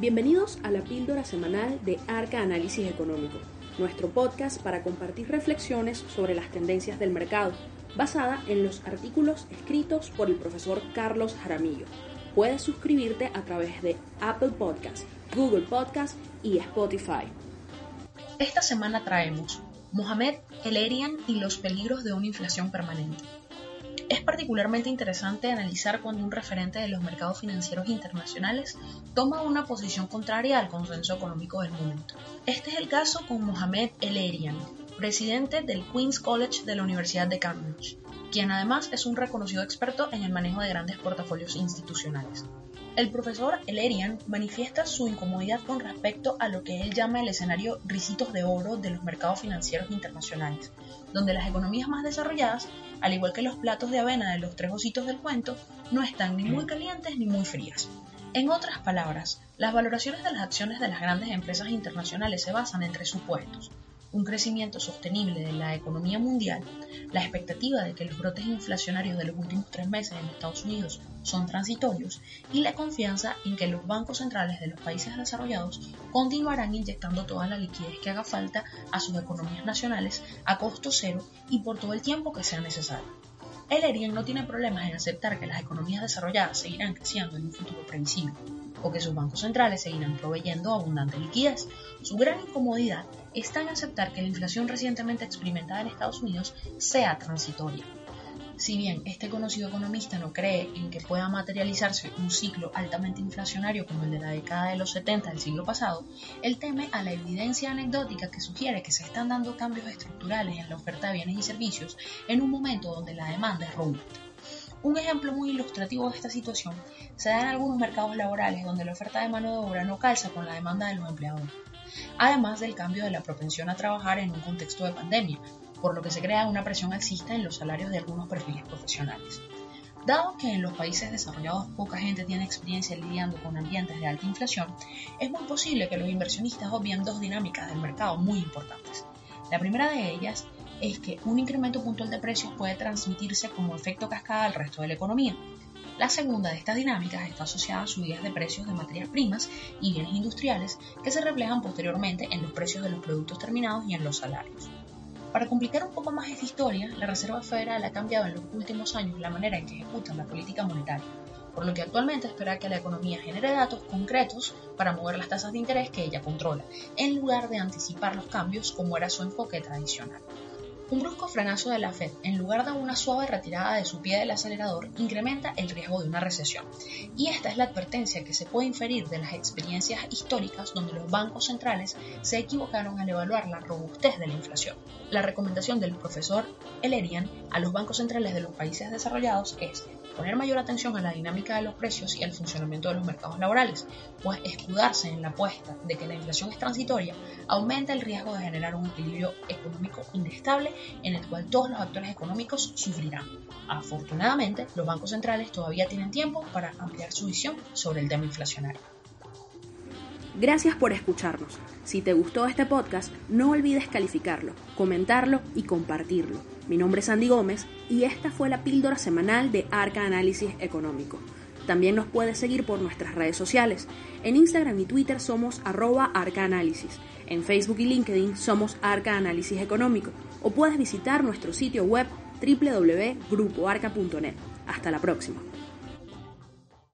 Bienvenidos a la píldora semanal de Arca Análisis Económico, nuestro podcast para compartir reflexiones sobre las tendencias del mercado, basada en los artículos escritos por el profesor Carlos Jaramillo. Puedes suscribirte a través de Apple Podcast, Google Podcast y Spotify. Esta semana traemos Mohamed El-Erian y los peligros de una inflación permanente. Es particularmente interesante analizar cuando un referente de los mercados financieros internacionales toma una posición contraria al consenso económico del momento. Este es el caso con Mohamed El-Erian, presidente del Queen's College de la Universidad de Cambridge, quien además es un reconocido experto en el manejo de grandes portafolios institucionales. El profesor Elerian manifiesta su incomodidad con respecto a lo que él llama el escenario risitos de oro de los mercados financieros internacionales, donde las economías más desarrolladas, al igual que los platos de avena de los tres ositos del cuento, no están ni muy calientes ni muy frías. En otras palabras, las valoraciones de las acciones de las grandes empresas internacionales se basan en tres supuestos un crecimiento sostenible de la economía mundial, la expectativa de que los brotes inflacionarios de los últimos tres meses en Estados Unidos son transitorios y la confianza en que los bancos centrales de los países desarrollados continuarán inyectando toda la liquidez que haga falta a sus economías nacionales a costo cero y por todo el tiempo que sea necesario. El ERIAN no tiene problemas en aceptar que las economías desarrolladas seguirán creciendo en un futuro previsible o que sus bancos centrales seguirán proveyendo abundante liquidez. Su gran incomodidad está en aceptar que la inflación recientemente experimentada en Estados Unidos sea transitoria. Si bien este conocido economista no cree en que pueda materializarse un ciclo altamente inflacionario como el de la década de los 70 del siglo pasado, él teme a la evidencia anecdótica que sugiere que se están dando cambios estructurales en la oferta de bienes y servicios en un momento donde la demanda es robusta. Un ejemplo muy ilustrativo de esta situación se da en algunos mercados laborales donde la oferta de mano de obra no calza con la demanda de los empleadores, además del cambio de la propensión a trabajar en un contexto de pandemia, por lo que se crea una presión alcista en los salarios de algunos perfiles profesionales. Dado que en los países desarrollados poca gente tiene experiencia lidiando con ambientes de alta inflación, es muy posible que los inversionistas obvien dos dinámicas del mercado muy importantes. La primera de ellas es que un incremento puntual de precios puede transmitirse como efecto cascada al resto de la economía. La segunda de estas dinámicas está asociada a subidas de precios de materias primas y bienes industriales que se reflejan posteriormente en los precios de los productos terminados y en los salarios. Para complicar un poco más esta historia, la Reserva Federal ha cambiado en los últimos años la manera en que ejecuta la política monetaria, por lo que actualmente espera que la economía genere datos concretos para mover las tasas de interés que ella controla, en lugar de anticipar los cambios como era su enfoque tradicional. Un brusco frenazo de la Fed, en lugar de una suave retirada de su pie del acelerador, incrementa el riesgo de una recesión. Y esta es la advertencia que se puede inferir de las experiencias históricas donde los bancos centrales se equivocaron al evaluar la robustez de la inflación. La recomendación del profesor Elerian a los bancos centrales de los países desarrollados es poner mayor atención a la dinámica de los precios y al funcionamiento de los mercados laborales, pues escudarse en la apuesta de que la inflación es transitoria aumenta el riesgo de generar un equilibrio económico inestable en el cual todos los actores económicos sufrirán. Afortunadamente, los bancos centrales todavía tienen tiempo para ampliar su visión sobre el tema inflacionario. Gracias por escucharnos. Si te gustó este podcast, no olvides calificarlo, comentarlo y compartirlo. Mi nombre es Andy Gómez y esta fue la píldora semanal de Arca Análisis Económico. También nos puedes seguir por nuestras redes sociales. En Instagram y Twitter somos arroba arcaanálisis. En Facebook y LinkedIn somos Arca Análisis Económico. O puedes visitar nuestro sitio web www.grupoarca.net. Hasta la próxima.